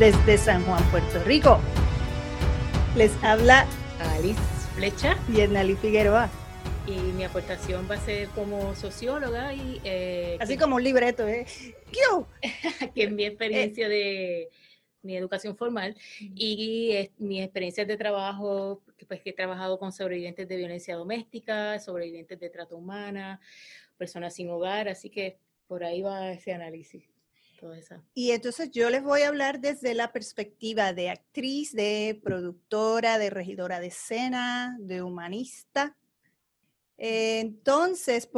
2020 desde San Juan, Puerto Rico. Les habla Alice Flecha y Ernali Figueroa. Y mi aportación va a ser como socióloga y... Eh, Así como un libreto, ¿eh? que es mi experiencia de mi educación formal y mis experiencias de trabajo, pues que he trabajado con sobrevivientes de violencia doméstica, sobrevivientes de trata humana, personas sin hogar, así que por ahí va ese análisis. Y entonces yo les voy a hablar desde la perspectiva de actriz, de productora, de regidora de escena, de humanista. Entonces,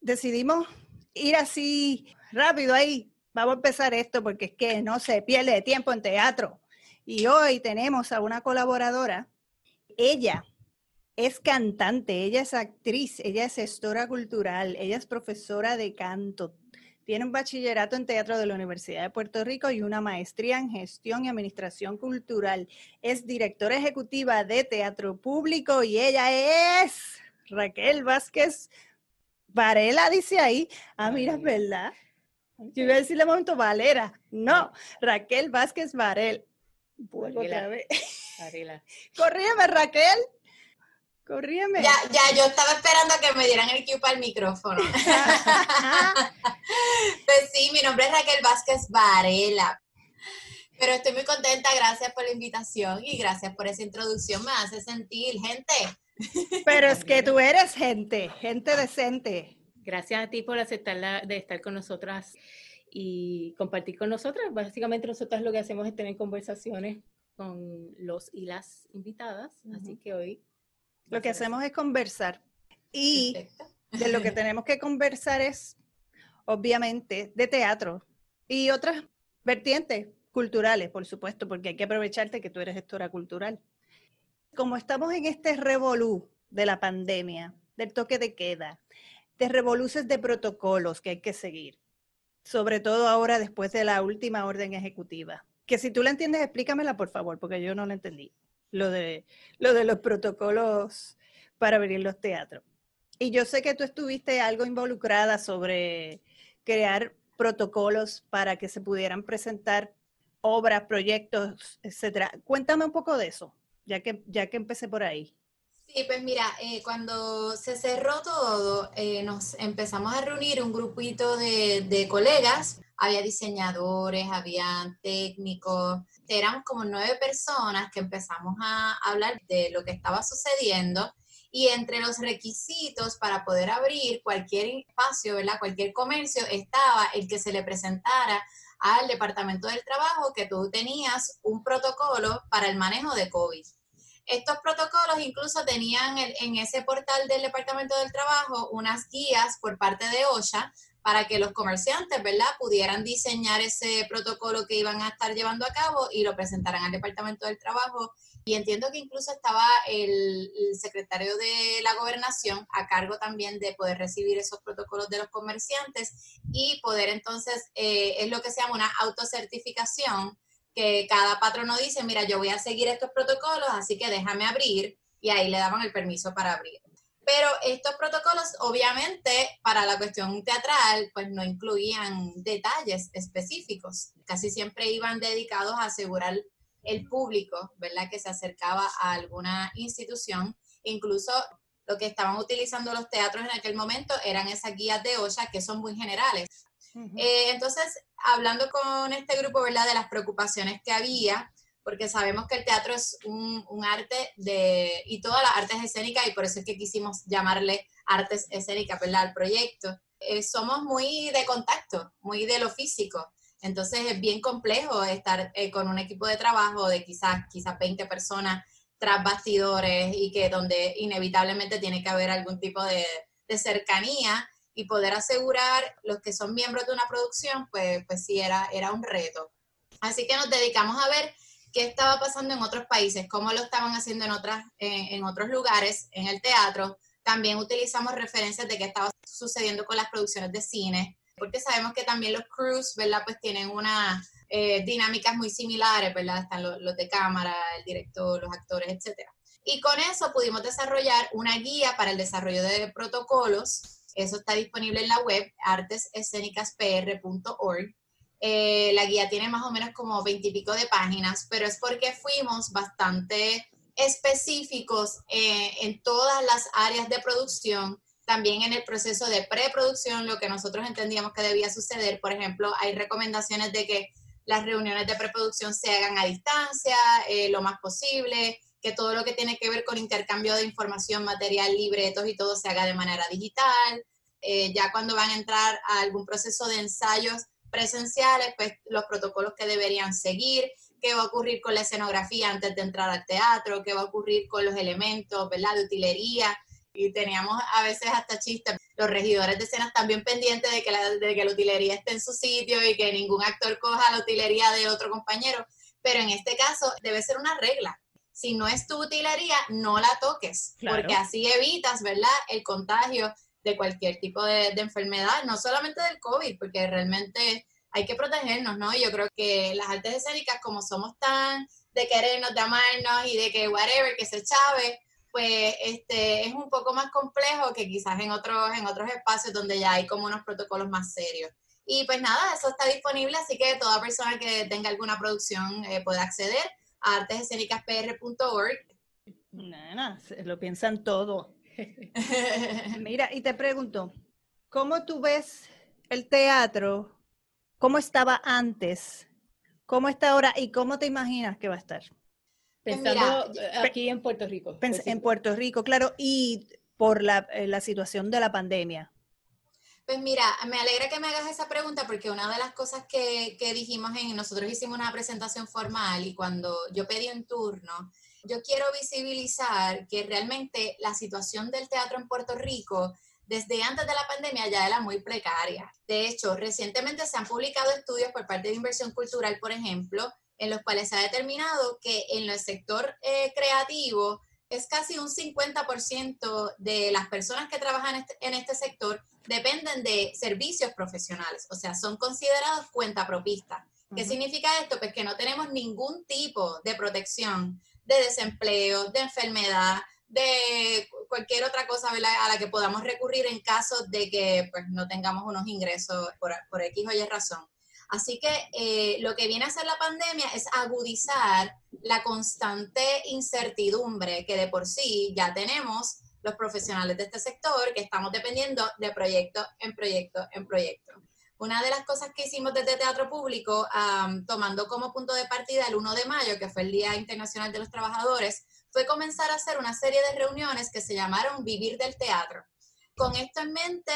decidimos ir así rápido ahí. Vamos a empezar esto porque es que no se pierde tiempo en teatro. Y hoy tenemos a una colaboradora. Ella es cantante, ella es actriz, ella es gestora cultural, ella es profesora de canto, tiene un bachillerato en teatro de la Universidad de Puerto Rico y una maestría en gestión y administración cultural. Es directora ejecutiva de Teatro Público y ella es Raquel Vázquez Varela, dice ahí. Ah, mira, es verdad. Yo iba a decirle un momento Valera. No, Raquel Vázquez Varela. Vuelvo otra vez. Corrígeme, Raquel. Corríeme. Ya, ya, yo estaba esperando a que me dieran el cue para el micrófono. pues sí, mi nombre es Raquel Vázquez Varela. Pero estoy muy contenta, gracias por la invitación y gracias por esa introducción, me hace sentir gente. Pero es que tú eres gente, gente decente. Gracias a ti por aceptar de estar con nosotras y compartir con nosotras. Básicamente nosotras lo que hacemos es tener conversaciones con los y las invitadas, así que hoy lo que hacemos es conversar. Y de lo que tenemos que conversar es, obviamente, de teatro y otras vertientes culturales, por supuesto, porque hay que aprovecharte que tú eres gestora cultural. Como estamos en este revolú de la pandemia, del toque de queda, de revoluces de protocolos que hay que seguir, sobre todo ahora después de la última orden ejecutiva. Que si tú la entiendes, explícamela, por favor, porque yo no la entendí lo de, lo de los protocolos para abrir los teatros. Y yo sé que tú estuviste algo involucrada sobre crear protocolos para que se pudieran presentar obras, proyectos, etcétera. Cuéntame un poco de eso, ya que, ya que empecé por ahí. Sí, pues mira, eh, cuando se cerró todo, eh, nos empezamos a reunir un grupito de, de colegas había diseñadores, había técnicos, éramos como nueve personas que empezamos a hablar de lo que estaba sucediendo y entre los requisitos para poder abrir cualquier espacio, ¿verdad? cualquier comercio, estaba el que se le presentara al Departamento del Trabajo que tú tenías un protocolo para el manejo de COVID. Estos protocolos incluso tenían en ese portal del Departamento del Trabajo unas guías por parte de OSHA para que los comerciantes, ¿verdad?, pudieran diseñar ese protocolo que iban a estar llevando a cabo y lo presentaran al Departamento del Trabajo. Y entiendo que incluso estaba el, secretario de la gobernación a cargo también de poder recibir esos protocolos de los comerciantes y poder entonces, eh, es lo que se llama una autocertificación, que cada patrono dice, mira, yo voy a seguir estos protocolos, así que déjame abrir, y ahí le daban el permiso para abrir. Pero estos protocolos, obviamente, para la cuestión teatral, pues no incluían detalles específicos. Casi siempre iban dedicados a asegurar el público, ¿verdad?, que se acercaba a alguna institución. Incluso lo que estaban utilizando los teatros en aquel momento eran esas guías de OSHA que son muy generales. Eh, entonces, hablando con este grupo, ¿verdad?, de las preocupaciones que había, porque sabemos que el teatro es un, arte de, y todas las artes escénicas, y por eso es que quisimos llamarle artes escénicas, ¿verdad?, al proyecto. Eh, somos muy de contacto, muy de lo físico. Entonces es bien complejo estar eh, con un equipo de trabajo de quizás, quizás 20 personas tras bastidores y que donde inevitablemente tiene que haber algún tipo de, de cercanía y poder asegurar los que son miembros de una producción, pues, pues sí, era, era un reto. Así que nos dedicamos a ver qué estaba pasando en otros países, cómo lo estaban haciendo en, otras, en otros lugares, en el teatro. También utilizamos referencias de qué estaba sucediendo con las producciones de cine, porque sabemos que también los crews, ¿verdad? Pues tienen unas eh, dinámicas muy similares, ¿verdad? Están los, los, de cámara, el director, los actores, etc. Y con eso pudimos desarrollar una guía para el desarrollo de protocolos. Eso está disponible en la web artesescenicaspr.org Eh, la guía tiene más o menos como veintipico de páginas, pero es porque fuimos bastante específicos eh, en todas las áreas de producción, también en el proceso de preproducción, lo que nosotros entendíamos que debía suceder. Por ejemplo, hay recomendaciones de que las reuniones de preproducción se hagan a distancia eh, lo más posible, que todo lo que tiene que ver con intercambio de información, material, libretos y todo se haga de manera digital. Eh, ya cuando van a entrar a algún proceso de ensayos presenciales, pues los protocolos que deberían seguir, qué va a ocurrir con la escenografía antes de entrar al teatro, qué va a ocurrir con los elementos, ¿verdad? De utilería. Y teníamos a veces hasta chistes, los regidores de escenas también pendientes de que, la, de que la utilería esté en su sitio y que ningún actor coja la utilería de otro compañero. Pero en este caso debe ser una regla. Si no es tu utilería, no la toques, porque así evitas, ¿verdad?, el contagio de cualquier tipo de, de enfermedad, no solamente del COVID, porque realmente hay que protegernos, ¿no? Yo creo que las artes escénicas, como somos tan de querernos, de amarnos y de que whatever, que se chave, pues este, es un poco más complejo que quizás en otros, en otros espacios donde ya hay como unos protocolos más serios. Y pues nada, eso está disponible, así que toda persona que tenga alguna producción eh, puede acceder artesescénicaspr.org. Nada, lo piensan todo. Mira, y te pregunto, ¿cómo tú ves el teatro ¿Cómo estaba antes? ¿Cómo está ahora? ¿Y cómo te imaginas que va a estar? Pues Pensando aquí en Puerto Rico. en Puerto Rico, claro, y por eh, la, situación de la pandemia. Pues mira, me alegra que me hagas esa pregunta porque una de las cosas que, que, dijimos en, nosotros hicimos una presentación formal y cuando yo pedí un turno, yo quiero visibilizar que realmente la situación del teatro en Puerto Rico desde antes de la pandemia ya era muy precaria. De hecho, recientemente se han publicado estudios por parte de Inversión Cultural, por ejemplo, en los cuales se ha determinado que en el sector eh, creativo es casi un 50% de las personas que trabajan este, en este, sector dependen de servicios profesionales, o sea, son considerados cuentapropistas. ¿Qué significa esto? Pues que no tenemos ningún tipo de protección de desempleo, de enfermedad, de cualquier otra cosa a la que podamos recurrir en caso de que pues, no tengamos unos ingresos por, por X o Y razón. Así que eh, lo que viene a hacer la pandemia es agudizar la constante incertidumbre que de por sí ya tenemos los profesionales de este sector, que estamos dependiendo de proyecto en proyecto en proyecto. Una de las cosas que hicimos desde Teatro Público, tomando como punto de partida el 1 de mayo, que fue el Día Internacional de los Trabajadores, fue comenzar a hacer una serie de reuniones que se llamaron Vivir del Teatro. Con esto en mente,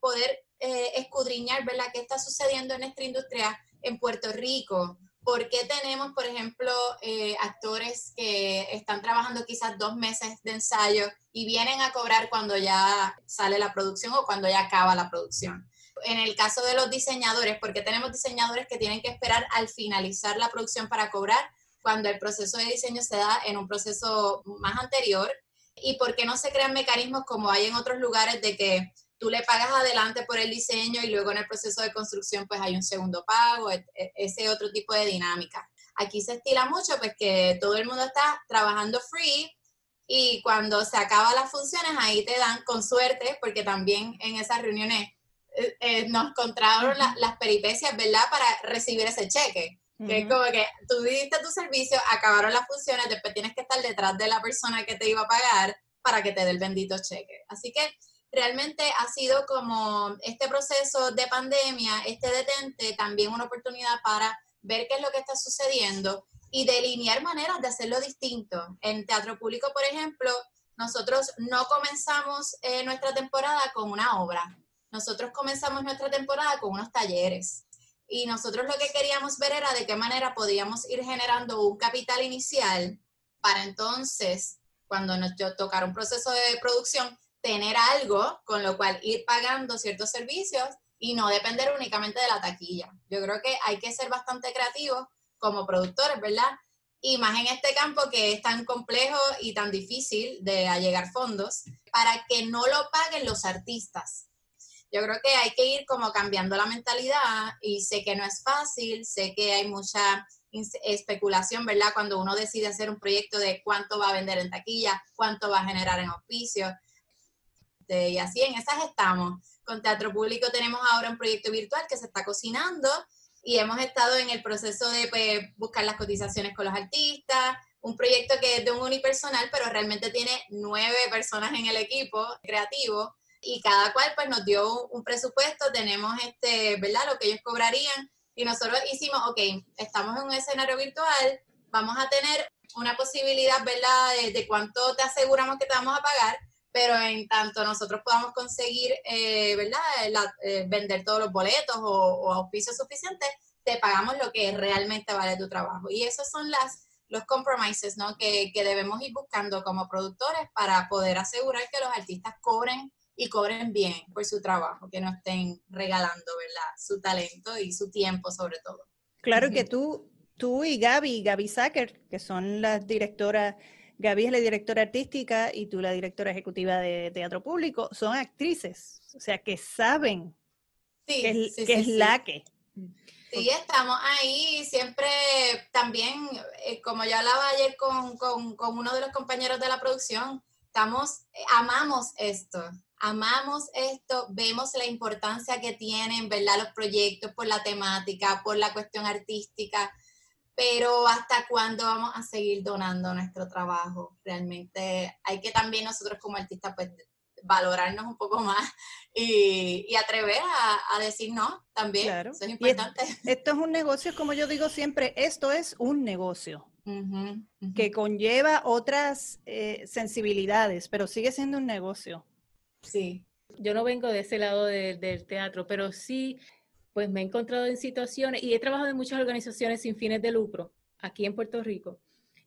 poder eh, escudriñar, ¿verdad?, qué está sucediendo en nuestra industria en Puerto Rico. ¿Por qué tenemos, por ejemplo, eh, actores que están trabajando quizás dos meses de ensayo y vienen a cobrar cuando ya sale la producción o cuando ya acaba la producción? En el caso de los diseñadores, ¿por qué tenemos diseñadores que tienen que esperar al finalizar la producción para cobrar? cuando el proceso de diseño se da en un proceso más anterior y por qué no se crean mecanismos como hay en otros lugares de que tú le pagas adelante por el diseño y luego en el proceso de construcción pues hay un segundo pago, e, ese otro tipo de dinámica. Aquí se estila mucho pues que todo el mundo está trabajando free y cuando se acaban las funciones ahí te dan con suerte porque también en esas reuniones eh, eh, nos encontraron las peripecias, ¿verdad? Para recibir ese cheque. Que es como que tú diste tu servicio, acabaron las funciones, después tienes que estar detrás de la persona que te iba a pagar para que te dé el bendito cheque. Así que realmente ha sido como este proceso de pandemia, este detente, también una oportunidad para ver qué es lo que está sucediendo y delinear maneras de hacerlo distinto. En teatro público, por ejemplo, nosotros no comenzamos eh, nuestra temporada con una obra. Nosotros comenzamos nuestra temporada con unos talleres. Y nosotros lo que queríamos ver era de qué manera podíamos ir generando un capital inicial para entonces, cuando nos tocara un proceso de producción, tener algo con lo cual ir pagando ciertos servicios y no depender únicamente de la taquilla. Yo creo que hay que ser bastante creativos como productores, ¿verdad? Y más en este campo que es tan complejo y tan difícil de allegar fondos, para que no lo paguen los artistas, yo creo que hay que ir como cambiando la mentalidad y sé que no es fácil, sé que hay mucha especulación, ¿verdad? Cuando uno decide hacer un proyecto de cuánto va a vender en taquilla, cuánto va a generar en auspicio. Y así en esas estamos. Con Teatro Público tenemos ahora un proyecto virtual que se está cocinando y hemos estado en el proceso de pues, buscar las cotizaciones con los artistas, un proyecto que es de un unipersonal, pero realmente tiene nueve personas en el equipo creativo y cada cual pues nos dio un presupuesto, tenemos este, ¿verdad? Lo que ellos cobrarían y nosotros hicimos, ok, estamos en un escenario virtual, vamos a tener una posibilidad, ¿verdad? De, cuánto te aseguramos que te vamos a pagar, pero en tanto nosotros podamos conseguir, eh, ¿verdad? Eh, vender todos los boletos o, o auspicios suficientes, te pagamos lo que realmente vale tu trabajo. Y esos son las los compromises ¿no? que, que, debemos ir buscando como productores para poder asegurar que los artistas cobren y cobren bien por su trabajo, que no estén regalando ¿verdad? su talento y su tiempo sobre todo. Claro que tú, tú y Gaby, Gaby Sacker, que son las directoras, Gaby es la directora artística y tú la directora ejecutiva de Teatro Público, son actrices, o sea, que saben que es, la que. Sí, estamos ahí, siempre también, eh, como yo hablaba ayer con, con, con, uno de los compañeros de la producción, estamos, eh, amamos esto, amamos esto, vemos la importancia que tienen, ¿verdad? Los proyectos por la temática, por la cuestión artística, pero hasta cuándo vamos a seguir donando nuestro trabajo. Realmente hay que también nosotros como artistas pues valorarnos un poco más y, atrever a, decir no también. Eso es importante. esto es un negocio, como yo digo siempre, esto es un negocio. que conlleva otras eh, sensibilidades, pero sigue siendo un negocio. Sí. Yo no vengo de ese lado del teatro, pero sí, pues me he encontrado en situaciones y he trabajado en muchas organizaciones sin fines de lucro aquí en Puerto Rico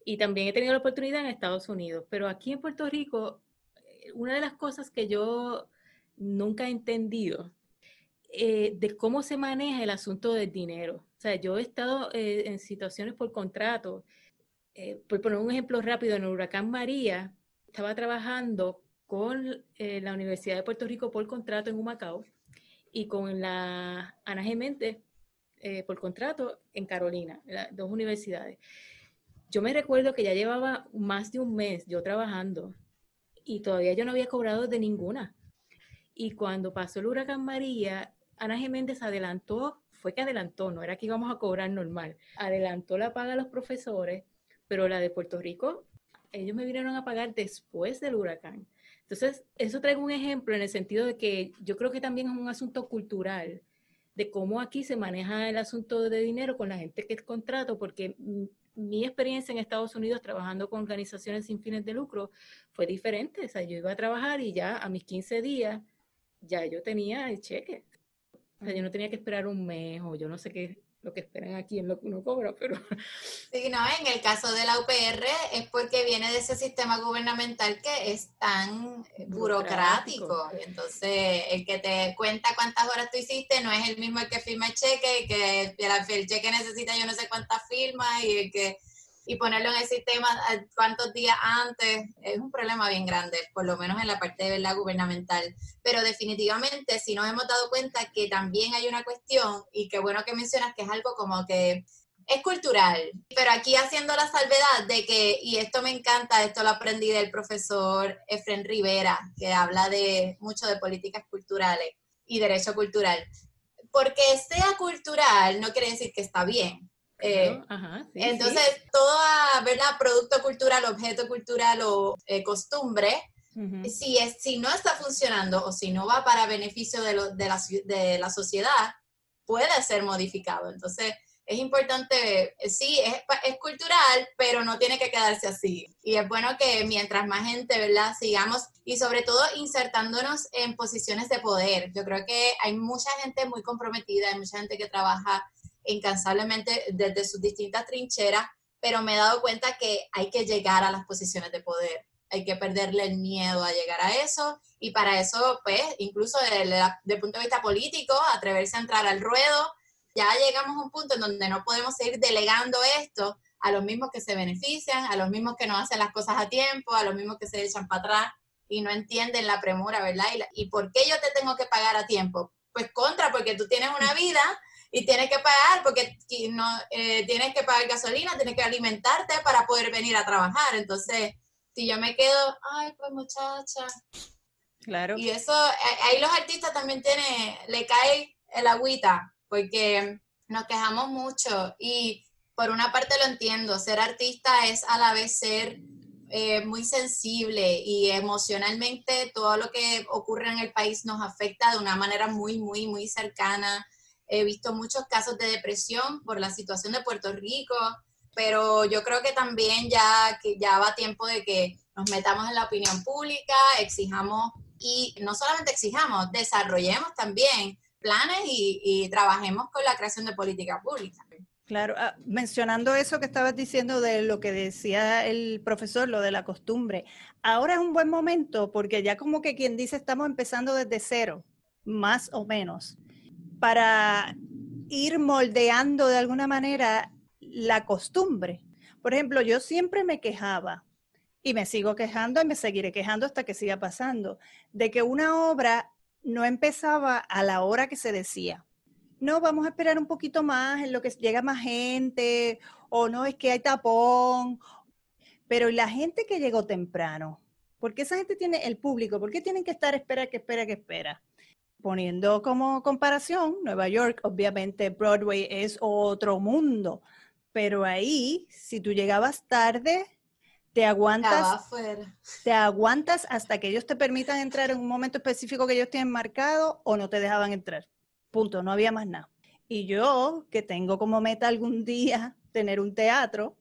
y también he tenido la oportunidad en Estados Unidos, pero aquí en Puerto Rico, eh, una de las cosas que yo nunca he entendido eh, de cómo se maneja el asunto del dinero. O sea, yo he estado eh, en situaciones por contrato, por poner un ejemplo rápido, en el huracán María, estaba trabajando con eh, la Universidad de Puerto Rico por contrato en Humacao y con la Ana Gemente eh, por contrato en Carolina, las dos universidades. Yo me recuerdo que ya llevaba más de un mes yo trabajando y todavía yo no había cobrado de ninguna. Y cuando pasó el huracán María, Ana Geméndez adelantó, fue que adelantó, no era que íbamos a cobrar normal, adelantó la paga a los profesores, pero la de Puerto Rico, ellos me vinieron a pagar después del huracán. Entonces, eso traigo un ejemplo en el sentido de que yo creo que también es un asunto cultural de cómo aquí se maneja el asunto de dinero con la gente que contrato, porque mi experiencia en Estados Unidos trabajando con organizaciones sin fines de lucro fue diferente. O sea, yo iba a trabajar y ya a mis 15 días ya yo tenía el cheque. O sea, yo no tenía que esperar un mes o yo no sé qué lo que esperan aquí en lo que uno cobra, pero... Sí, no, en el caso de la UPR es porque viene de ese sistema gubernamental que es tan burocrático. Entonces, el que te cuenta cuántas horas tú hiciste no es el mismo el que firma el cheque, y que el cheque necesita yo no sé cuántas firmas y el que y ponerlo en el sistema cuántos días antes es un problema bien grande, por lo menos en la parte de la gubernamental. Pero definitivamente, si nos hemos dado cuenta que también hay una cuestión, y qué bueno que mencionas que es algo como que es cultural, pero aquí haciendo la salvedad de que, y esto me encanta, esto lo aprendí del profesor Efren Rivera, que habla de mucho de políticas culturales y derecho cultural. Porque sea cultural no quiere decir que está bien. Eh, entonces, todo ¿verdad? producto cultural, objeto cultural o eh, costumbre, si, es, si no está funcionando o si no va para beneficio de, lo, de, la, de la sociedad, puede ser modificado. Entonces, es importante, eh, sí, es, es, cultural, pero no tiene que quedarse así. Y es bueno que mientras más gente, ¿verdad? Sigamos y sobre todo insertándonos en posiciones de poder. Yo creo que hay mucha gente muy comprometida, hay mucha gente que trabaja incansablemente desde sus distintas trincheras, pero me he dado cuenta que hay que llegar a las posiciones de poder, hay que perderle el miedo a llegar a eso y para eso, pues, incluso desde el punto de vista político, atreverse a entrar al ruedo, ya llegamos a un punto en donde no podemos seguir delegando esto a los mismos que se benefician, a los mismos que no hacen las cosas a tiempo, a los mismos que se echan para atrás y no entienden la premura, ¿verdad? Y, y por qué yo te tengo que pagar a tiempo? Pues contra, porque tú tienes una vida y tienes que pagar porque no, eh, tienes que pagar gasolina, tienes que alimentarte para poder venir a trabajar. Entonces, si yo me quedo, ay, pues muchacha. Claro. Y eso, ahí los artistas también tienen, le cae el agüita, porque nos quejamos mucho y por una parte lo entiendo, ser artista es a la vez ser eh, muy sensible y emocionalmente todo lo que ocurre en el país nos afecta de una manera muy, muy, muy cercana. He visto muchos casos de depresión por la situación de Puerto Rico, pero yo creo que también ya, que ya va tiempo de que nos metamos en la opinión pública, exijamos y no solamente exijamos, desarrollemos también planes y, trabajemos con la creación de política pública. Claro, ah, mencionando eso que estabas diciendo de lo que decía el profesor, lo de la costumbre, ahora es un buen momento porque ya como que quien dice estamos empezando desde cero, más o menos, para ir moldeando de alguna manera la costumbre. Por ejemplo, yo siempre me quejaba y me sigo quejando y me seguiré quejando hasta que siga pasando, de que una obra no empezaba a la hora que se decía no, vamos a esperar un poquito más en lo que llega más gente, o no, es que hay tapón. Pero la gente que llegó temprano, ¿por qué esa gente tiene el público? ¿Por qué tienen que estar espera, que espera, que espera? Poniendo como comparación, Nueva York, obviamente Broadway es otro mundo, pero ahí, si tú llegabas tarde, te aguantas, te aguantas hasta que ellos te permitan entrar en un momento específico que ellos tienen marcado o no te dejaban entrar. Punto, no había más nada. Y yo, que tengo como meta algún día tener un teatro,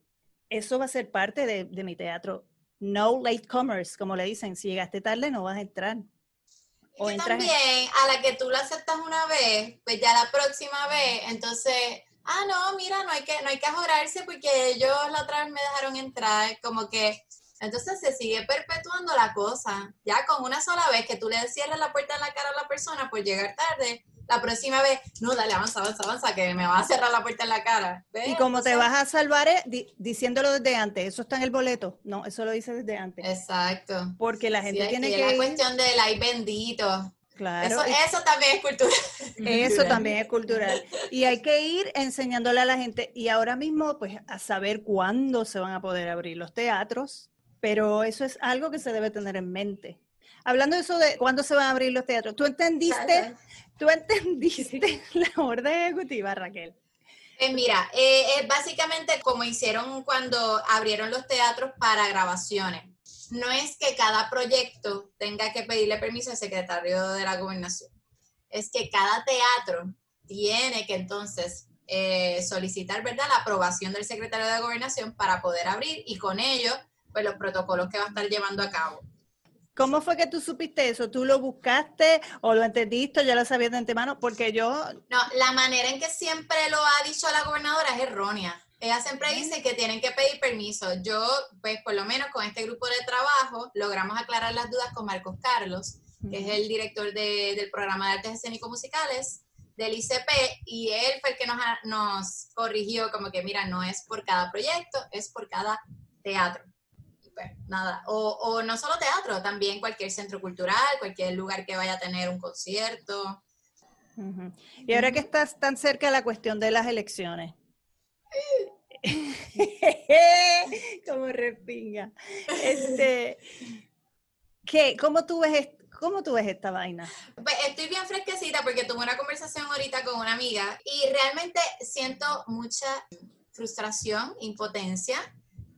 eso va a ser parte de, mi teatro. No late comers, como le dicen, si llegaste tarde no vas a entrar. O también, a la que tú lo aceptas una vez, pues ya la próxima vez, entonces, ah, no, mira, no hay que, no hay que ajorarse porque ellos la otra vez me dejaron entrar, como que, entonces se sigue perpetuando la cosa. Ya con una sola vez que tú le cierres la puerta en la cara a la persona por llegar tarde, la próxima vez, no, dale, avanza, avanza, avanza, que me va a cerrar la puerta en la cara. Y como te vas a salvar diciéndolo desde antes, eso está en el boleto. No, eso lo dice desde antes. Exacto. Porque la gente tiene que. Es la cuestión del ay bendito. Claro. Eso, también es cultural. Eso también es cultural. Y hay que ir enseñándole a la gente. Y ahora mismo, pues, a saber cuándo se van a poder abrir los teatros. Pero eso es algo que se debe tener en mente. Hablando de eso de cuándo se van a abrir los teatros, ¿tú entendiste ¿Tú entendiste la orden ejecutiva, Raquel? Eh, mira, eh, es básicamente como hicieron cuando abrieron los teatros para grabaciones. No es que cada proyecto tenga que pedirle permiso al secretario de la gobernación. Es que cada teatro tiene que entonces eh, solicitar, ¿verdad?, la aprobación del secretario de gobernación para poder abrir y con ello, pues los protocolos que va a estar llevando a cabo. ¿Cómo fue que tú supiste eso? ¿Tú lo buscaste o lo entendiste o ya lo sabías de antemano? Porque yo... No, la manera en que siempre lo ha dicho la gobernadora es errónea. Ella siempre dice que tienen que pedir permiso. Yo, pues por lo menos con este grupo de trabajo, logramos aclarar las dudas con Marcos Carlos, que es el director del programa de artes escénico-musicales del ICP, y él fue el que nos, nos corrigió como que, mira, no es por cada proyecto, es por cada teatro. Pues, nada, o, no solo teatro, también cualquier centro cultural, cualquier lugar que vaya a tener un concierto. Y ahora que estás tan cerca de la cuestión de las elecciones. Como respinga. Este, ¿qué, cómo, tú ves, ¿Cómo tú ves esta vaina? Pues estoy bien fresquecita porque tuve una conversación ahorita con una amiga y realmente siento mucha frustración, impotencia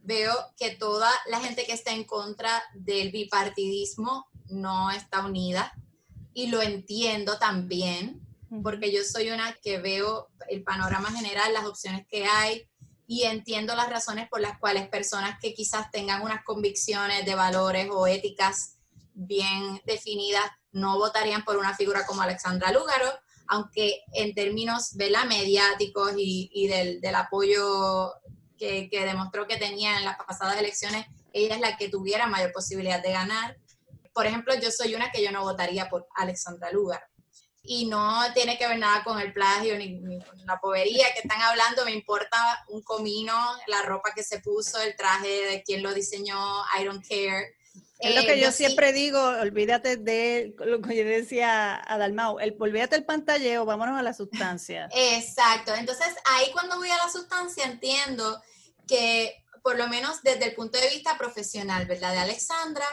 veo que toda la gente que está en contra del bipartidismo no está unida y lo entiendo también, porque yo soy una que veo el panorama general, las opciones que hay y entiendo las razones por las cuales personas que quizás tengan unas convicciones de valores o éticas bien definidas no votarían por una figura como Alexandra Lúgaro, aunque en términos de la mediáticos y, del, del, apoyo que, demostró que tenía en las pasadas elecciones, ella es la que tuviera mayor posibilidad de ganar. Por ejemplo, yo soy una que yo no votaría por Alexandra Lugar. Y no tiene que ver nada con el plagio ni, con la povería que están hablando. Me importa un comino, la ropa que se puso, el traje de quien lo diseñó, I don't care. Es lo que eh, yo, siempre digo, olvídate de lo que yo decía a Dalmau, el, olvídate del pantalleo, vámonos a la sustancia. Exacto, entonces ahí cuando voy a la sustancia entiendo que por lo menos desde el punto de vista profesional, ¿verdad? De Alexandra,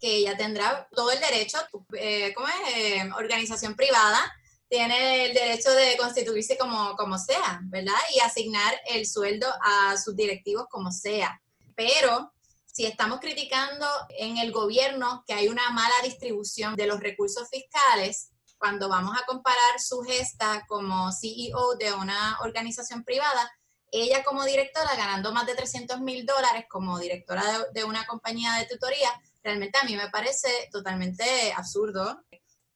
que ella tendrá todo el derecho, eh, ¿cómo es? Eh, organización privada, tiene el derecho de constituirse como, como sea, ¿verdad? Y asignar el sueldo a sus directivos como sea. Pero si estamos criticando en el gobierno que hay una mala distribución de los recursos fiscales, cuando vamos a comparar su gesta como CEO de una organización privada, ella como directora ganando más de 300 mil dólares como directora de, una compañía de tutoría, realmente a mí me parece totalmente absurdo.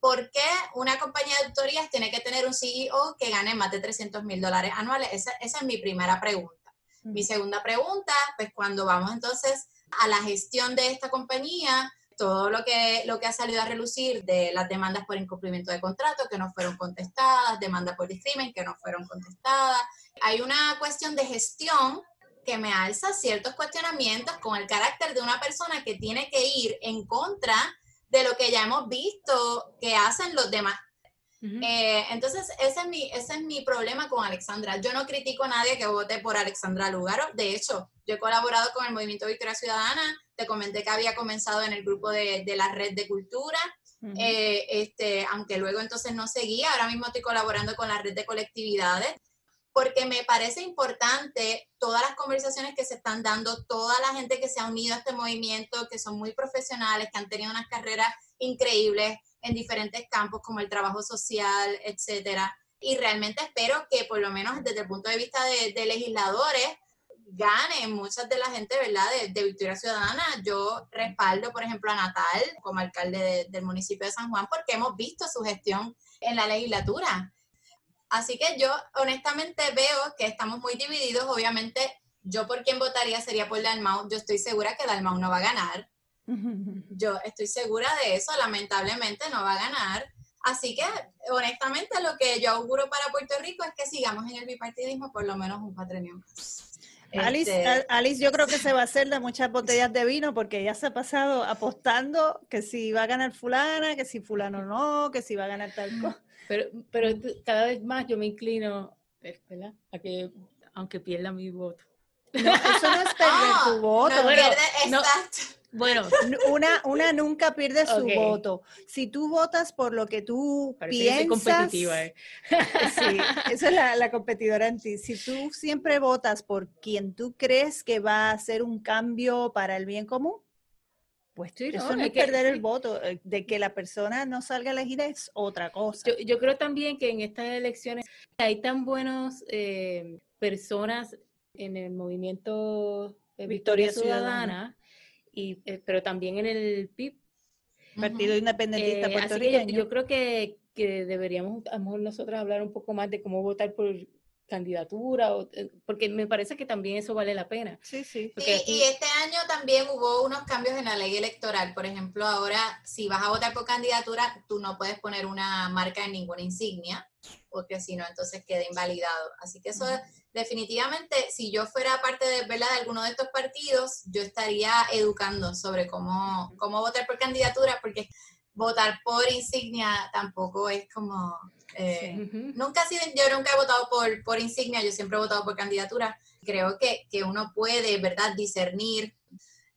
¿Por qué una compañía de tutorías tiene que tener un CEO que gane más de 300 mil dólares anuales? Esa, esa, es mi primera pregunta. Mi segunda pregunta, pues cuando vamos entonces a la gestión de esta compañía, todo lo que, lo que ha salido a relucir de las demandas por incumplimiento de contrato que no fueron contestadas, demandas por discrimen que no fueron contestadas. Hay una cuestión de gestión que me alza ciertos cuestionamientos con el carácter de una persona que tiene que ir en contra de lo que ya hemos visto que hacen los demás eh, entonces, ese es, mi, ese es mi problema con Alexandra. Yo no critico a nadie que vote por Alexandra Lugaro. De hecho, yo he colaborado con el Movimiento Victoria Ciudadana. Te comenté que había comenzado en el grupo de, de la Red de Cultura. Eh, este, aunque luego entonces no seguía, ahora mismo estoy colaborando con la Red de Colectividades porque me parece importante todas las conversaciones que se están dando, toda la gente que se ha unido a este movimiento, que son muy profesionales, que han tenido unas carreras increíbles, en diferentes campos como el trabajo social, etcétera. Y realmente espero que por lo menos desde el punto de vista de, legisladores gane muchas de la gente, ¿verdad? De, Victoria Ciudadana. Yo respaldo, por ejemplo, a Natal como alcalde del municipio de San Juan porque hemos visto su gestión en la legislatura. Así que yo honestamente veo que estamos muy divididos. Obviamente, yo por quien votaría sería por Dalmau. Yo estoy segura que Dalmau no va a ganar. Yo estoy segura de eso, lamentablemente no va a ganar. Así que, honestamente, lo que yo auguro para Puerto Rico es que sigamos en el bipartidismo por lo menos un patrimonio más. Alice, este, Alice, yo creo que se va a hacer de muchas botellas de vino porque ella se ha pasado apostando que si va a ganar fulana, que si fulano no, que si va a ganar tal cosa. Pero, pero cada vez más yo me inclino, ¿verdad? A que, aunque pierda mi voto. No, eso no es perder tu voto. No, pierde, no, bueno, una, una nunca pierde su voto. Si tú votas por lo que tú piensas. competitiva, ¿eh? Sí, esa es la, la, competidora en ti. Si tú siempre votas por quien tú crees que va a hacer un cambio para el bien común, pues tú eso no es perder el voto. Eh, de que la persona no salga elegida es otra cosa. Yo, yo creo también que en estas elecciones hay tan buenas eh, personas en el movimiento Victoria, Ciudadana eh, pero también en el PIB. Partido Independentista eh, yo, creo que, que, deberíamos, a lo mejor nosotros hablar un poco más de cómo votar por candidatura, o, eh, porque me parece que también eso vale la pena. Sí, sí. y este año también hubo unos cambios en la ley electoral. Por ejemplo, ahora si vas a votar por candidatura, tú no puedes poner una marca en ninguna insignia, porque si no, entonces queda invalidado. Así que eso definitivamente, si yo fuera parte de, ¿verdad? de alguno de estos partidos, yo estaría educando sobre cómo, cómo votar por candidatura, porque votar por insignia tampoco es como... Eh, nunca sido, yo nunca he votado por, por insignia, yo siempre he votado por candidatura. Creo que, que uno puede, ¿verdad?, discernir.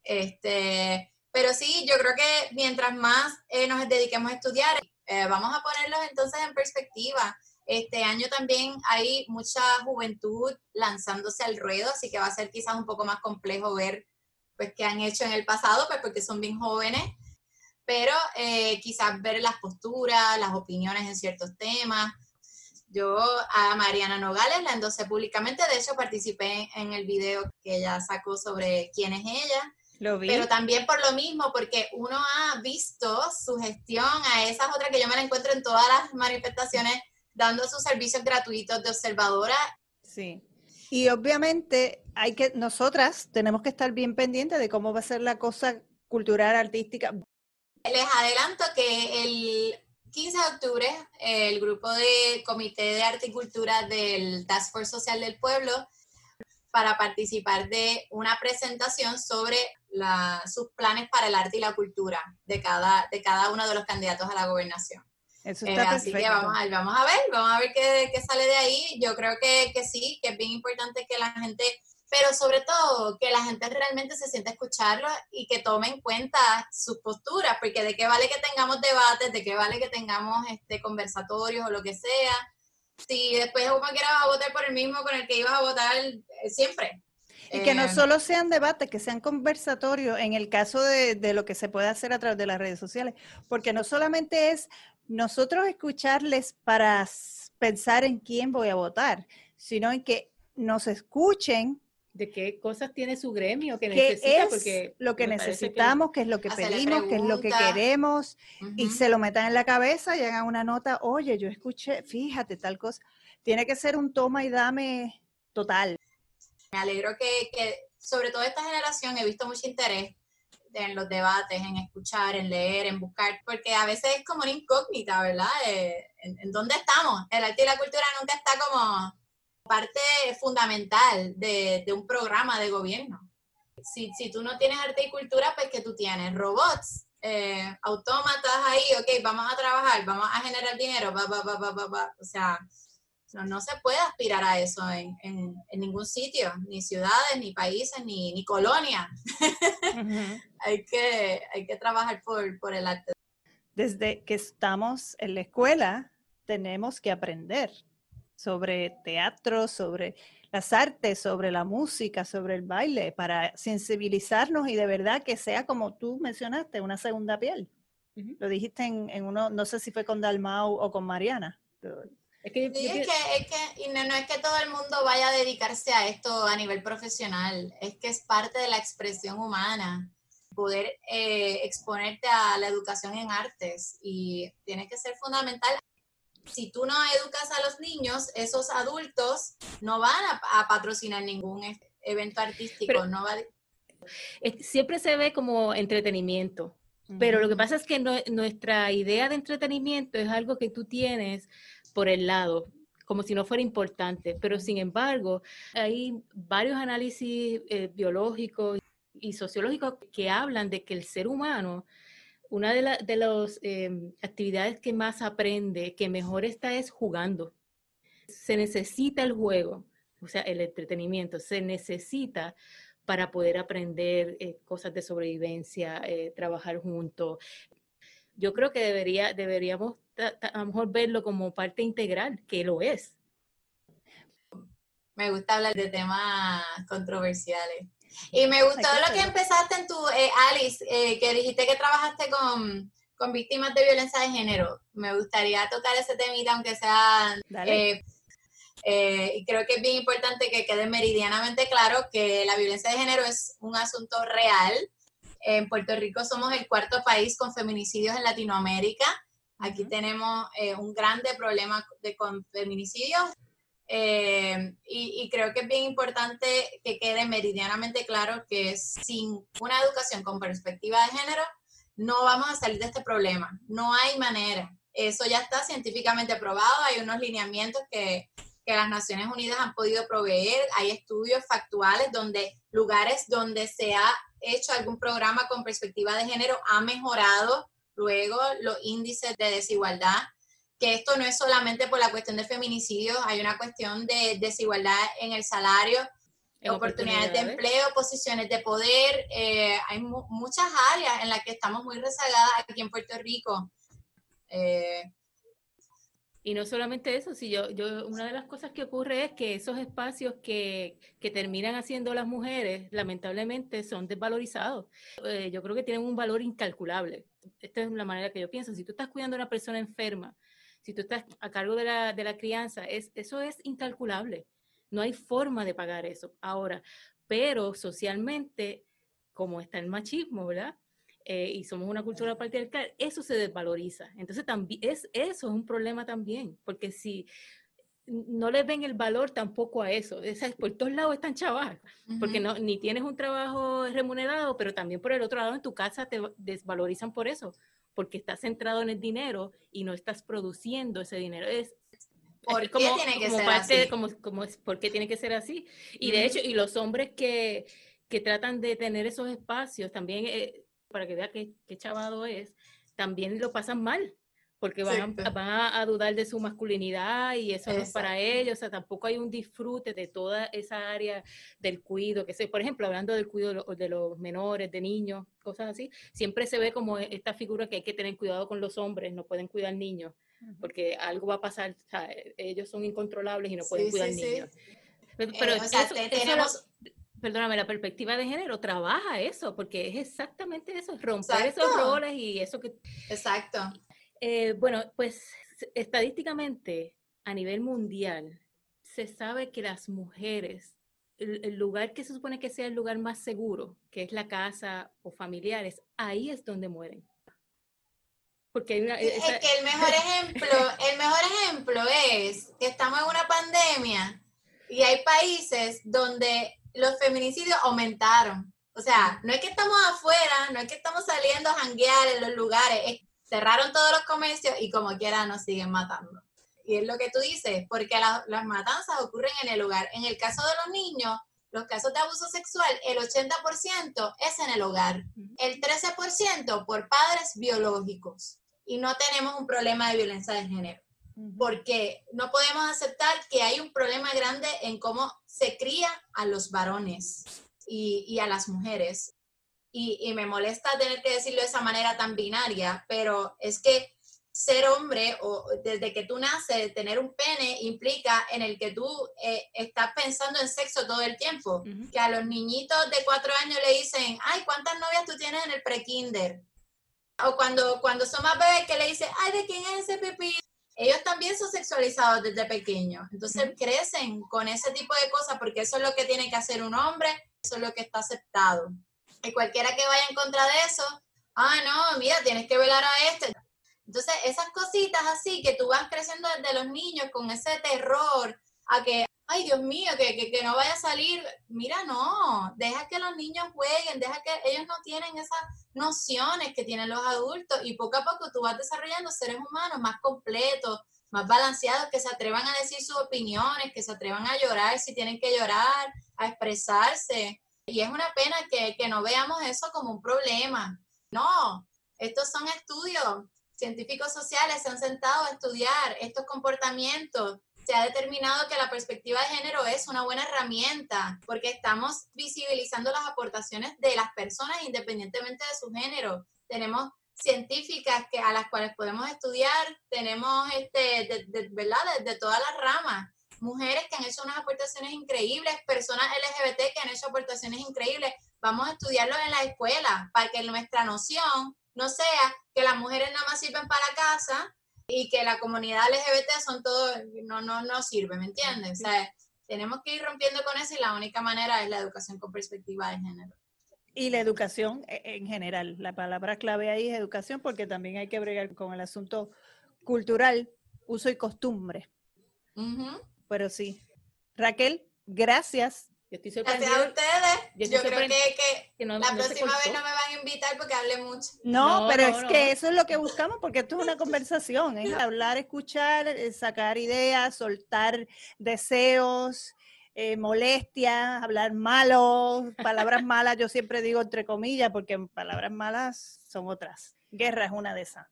Este, pero sí, yo creo que mientras más eh, nos dediquemos a estudiar, eh, vamos a ponerlos entonces en perspectiva. Este año también hay mucha juventud lanzándose al ruedo, así que va a ser quizás un poco más complejo ver pues qué han hecho en el pasado, pues porque son bien jóvenes, pero eh, quizás ver las posturas, las opiniones en ciertos temas. Yo a Mariana Nogales la endosé públicamente, de hecho participé en el video que ella sacó sobre quién es ella. Lo vi. Pero también por lo mismo, porque uno ha visto su gestión a esas otras que yo me la encuentro en todas las manifestaciones dando sus servicios gratuitos de observadora. Sí. Y obviamente hay que, nosotras tenemos que estar bien pendientes de cómo va a ser la cosa cultural, artística. Les adelanto que el 15 de octubre el grupo de Comité de Arte y Cultura del Task Force Social del Pueblo para participar de una presentación sobre sus planes para el arte y la cultura de cada, de cada uno de los candidatos a la gobernación. Eso eh, está así que vamos a, vamos a ver, vamos a ver qué, qué sale de ahí. Yo creo que, que, sí, que es bien importante que la gente pero sobre todo que la gente realmente se sienta a escucharlo y que tome en cuenta sus posturas, porque de qué vale que tengamos debates, de qué vale que tengamos este conversatorios o lo que sea, si después uno quiera votar por el mismo con el que ibas a votar eh, siempre. Y que no eh, solo sean debates, que sean conversatorios en el caso de, de, lo que se puede hacer a través de las redes sociales, porque no solamente es nosotros escucharles para pensar en quién voy a votar, sino en que nos escuchen de qué cosas tiene su gremio que necesita, es porque lo que necesitamos, qué es lo que pedimos, qué es lo que queremos, y se lo metan en la cabeza y hagan una nota, oye, yo escuché, fíjate, tal cosa. Tiene que ser un toma y dame total. Me alegro que, que sobre todo esta generación, he visto mucho interés en los debates, en escuchar, en leer, en buscar, porque a veces es como una incógnita, ¿verdad? Eh, ¿en, ¿en, dónde estamos? El arte y la cultura nunca está como parte fundamental de, un programa de gobierno. Si, si, tú no tienes arte y cultura, pues que tú tienes robots, eh, autómatas ahí, ok, vamos a trabajar, vamos a generar dinero, va, va, va, va, va, o sea, no, no, se puede aspirar a eso en, en, ningún sitio, ni ciudades, ni países, ni, ni colonias. hay, que, hay que trabajar por, por el arte. Desde que estamos en la escuela, tenemos que aprender sobre teatro, sobre las artes, sobre la música, sobre el baile, para sensibilizarnos y de verdad que sea como tú mencionaste, una segunda piel. Lo dijiste en, uno, no sé si fue con Dalmau o con Mariana. Es que, sí, es que, y no, es que todo el mundo vaya a dedicarse a esto a nivel profesional, es que es parte de la expresión humana poder eh, exponerte a la educación en artes y tiene que ser fundamental si tú no educas a los niños, esos adultos no van a, patrocinar ningún evento artístico. no va Siempre se ve como entretenimiento, pero lo que pasa es que nuestra idea de entretenimiento es algo que tú tienes por el lado, como si no fuera importante, pero sin embargo hay varios análisis eh, biológicos y sociológicos que hablan de que el ser humano una de, las em, actividades que más aprende, que mejor está, es jugando. Se necesita el juego, o sea, el entretenimiento, se necesita para poder aprender eh, cosas de sobrevivencia, eh, trabajar juntos. Yo creo que debería, deberíamos a lo mejor verlo como parte integral, que lo es. Me gusta hablar de temas controversiales. Y me gustó lo que empezaste en tu, eh, Alice, eh, que dijiste que trabajaste con, con, víctimas de violencia de género. Me gustaría tocar ese temita, aunque sea... Eh, y creo que es bien importante que quede meridianamente claro que la violencia de género es un asunto real. En Puerto Rico somos el cuarto país con feminicidios en Latinoamérica. Aquí tenemos un grande problema de, con feminicidios eh, y, creo que es bien importante que quede meridianamente claro que sin una educación con perspectiva de género, no vamos a salir de este problema. No hay manera. Eso ya está científicamente probado. Hay unos lineamientos que, que las Naciones Unidas han podido proveer. Hay estudios factuales donde lugares donde se ha hecho algún programa con perspectiva de género ha mejorado luego los índices de desigualdad que esto no es solamente por la cuestión de feminicidios, hay una cuestión de desigualdad en el salario, en oportunidades, de empleo, posiciones de poder, eh, hay muchas áreas en las que estamos muy rezagadas aquí en Puerto Rico. Eh, y no solamente eso, si yo, yo, una de las cosas que ocurre es que esos espacios que, que terminan haciendo las mujeres, lamentablemente, son desvalorizados. Eh, yo creo que tienen un valor incalculable. Esta es la manera que yo pienso. Si tú estás cuidando a una persona enferma, si tú estás a cargo de la, de la crianza, es, eso es incalculable. No hay forma de pagar eso. Ahora, pero socialmente, como está el machismo, ¿verdad? Eh, y somos una cultura patriarcal, eso se desvaloriza. Entonces, también es, eso es un problema también, porque si no le ven el valor tampoco a eso, es, por todos lados están chavales, porque no, ni tienes un trabajo remunerado, pero también por el otro lado en tu casa te desvalorizan por eso, porque estás centrado en el dinero y no estás produciendo ese dinero. Es, ¿Por qué tiene que ser así? Como, como ¿Por qué tiene que ser así? Y de hecho, y los hombres que, que tratan de tener esos espacios, también, eh, para que vea qué, qué chavado es, también lo pasan mal, porque van, a, dudar de su masculinidad y eso no es para ellos, o sea, tampoco hay un disfrute de toda esa área del cuido, que sé, por ejemplo, hablando del cuidado de los menores, de niños, cosas así, siempre se ve como esta figura que hay que tener cuidado con los hombres, no pueden cuidar niños, porque algo va a pasar, o sea, ellos son incontrolables y no pueden cuidar niños. Pero, eh, tenemos perdóname, la perspectiva de género trabaja eso, porque es exactamente eso, romper esos roles y eso que... Exacto. Eh, bueno, pues estadísticamente a nivel mundial se sabe que las mujeres, el, lugar que se supone que sea el lugar más seguro, que es la casa o familiares, ahí es donde mueren. Porque hay una, es que el mejor ejemplo, el mejor ejemplo es que estamos en una pandemia y hay países donde los feminicidios aumentaron. O sea, no es que estamos afuera, no es que estamos saliendo a janguear en los lugares, cerraron todos los comercios y como quiera nos siguen matando. Y es lo que tú dices, porque las matanzas ocurren en el hogar. En el caso de los niños, los casos de abuso sexual, el 80% es en el hogar, el 13% por padres biológicos. Y no tenemos un problema de violencia de género porque no podemos aceptar que hay un problema grande en cómo se cría a los varones y, a las mujeres. Y, me molesta tener que decirlo de esa manera tan binaria, pero es que ser hombre o desde que tú naces, tener un pene implica en el que tú eh, estás pensando en sexo todo el tiempo. Que a los niñitos de cuatro años le dicen, ay, ¿cuántas novias tú tienes en el pre-kinder? O cuando, cuando son más bebés que le dicen, ay, ¿de quién es ese pipí? Ellos también son sexualizados desde pequeños. Entonces crecen con ese tipo de cosas porque eso es lo que tiene que hacer un hombre, eso es lo que está aceptado. Y cualquiera que vaya en contra de eso, ah, no, mira, tienes que velar a este. Entonces, esas cositas así que tú vas creciendo desde los niños con ese terror a que, ay Dios mío, que, que, no vaya a salir. Mira, no, deja que los niños jueguen, deja que ellos no tienen esas nociones que tienen los adultos y poco a poco tú vas desarrollando seres humanos más completos, más balanceados, que se atrevan a decir sus opiniones, que se atrevan a llorar si tienen que llorar, a expresarse. Y es una pena que, que no veamos eso como un problema. No, estos son estudios científicos sociales, se han sentado a estudiar estos comportamientos se ha determinado que la perspectiva de género es una buena herramienta porque estamos visibilizando las aportaciones de las personas independientemente de su género. Tenemos científicas que, a las cuales podemos estudiar, tenemos, este, de, ¿verdad?, de, todas las ramas. Mujeres que han hecho unas aportaciones increíbles, personas LGBT que han hecho aportaciones increíbles. Vamos a estudiarlos en la escuela para que nuestra noción no sea que las mujeres nada más sirven para casa, y que la comunidad LGBT son todo, no, no, no sirve, ¿me entiendes? O sea, tenemos que ir rompiendo con eso y la única manera es la educación con perspectiva de género. Y la educación e, en general, la palabra clave ahí es educación porque también hay que bregar con el asunto cultural, uso y costumbre. Pero sí. Raquel, gracias yo estoy sorprendida. Gracias a ustedes. Yo, creo que, la próxima vez no me van a invitar porque hable mucho. No, pero es que eso es lo que buscamos porque esto es una conversación, es hablar, escuchar, eh, sacar ideas, soltar deseos, eh, molestias, hablar malos, palabras malas, yo siempre digo entre comillas porque palabras malas son otras. Guerra es una de esas.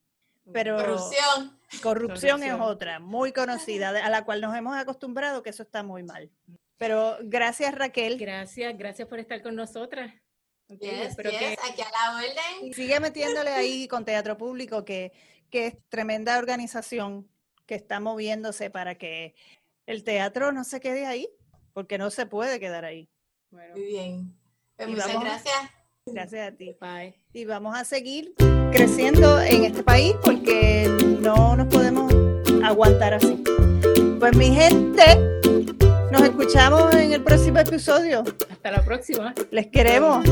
Pero corrupción. corrupción. es otra, muy conocida, a la cual nos hemos acostumbrado que eso está muy mal. Pero gracias Raquel. Gracias, gracias por estar con nosotras. espero que... aquí a la orden. Sigue metiéndole ahí con Teatro Público, que, que es tremenda organización que está moviéndose para que el teatro no se quede ahí, porque no se puede quedar ahí. Muy bien. Pues muchas gracias. Gracias a ti. Bye. Y vamos a seguir creciendo en este país porque no nos podemos aguantar así. Pues mi gente, escuchamos en el próximo episodio. Hasta la próxima. Les queremos.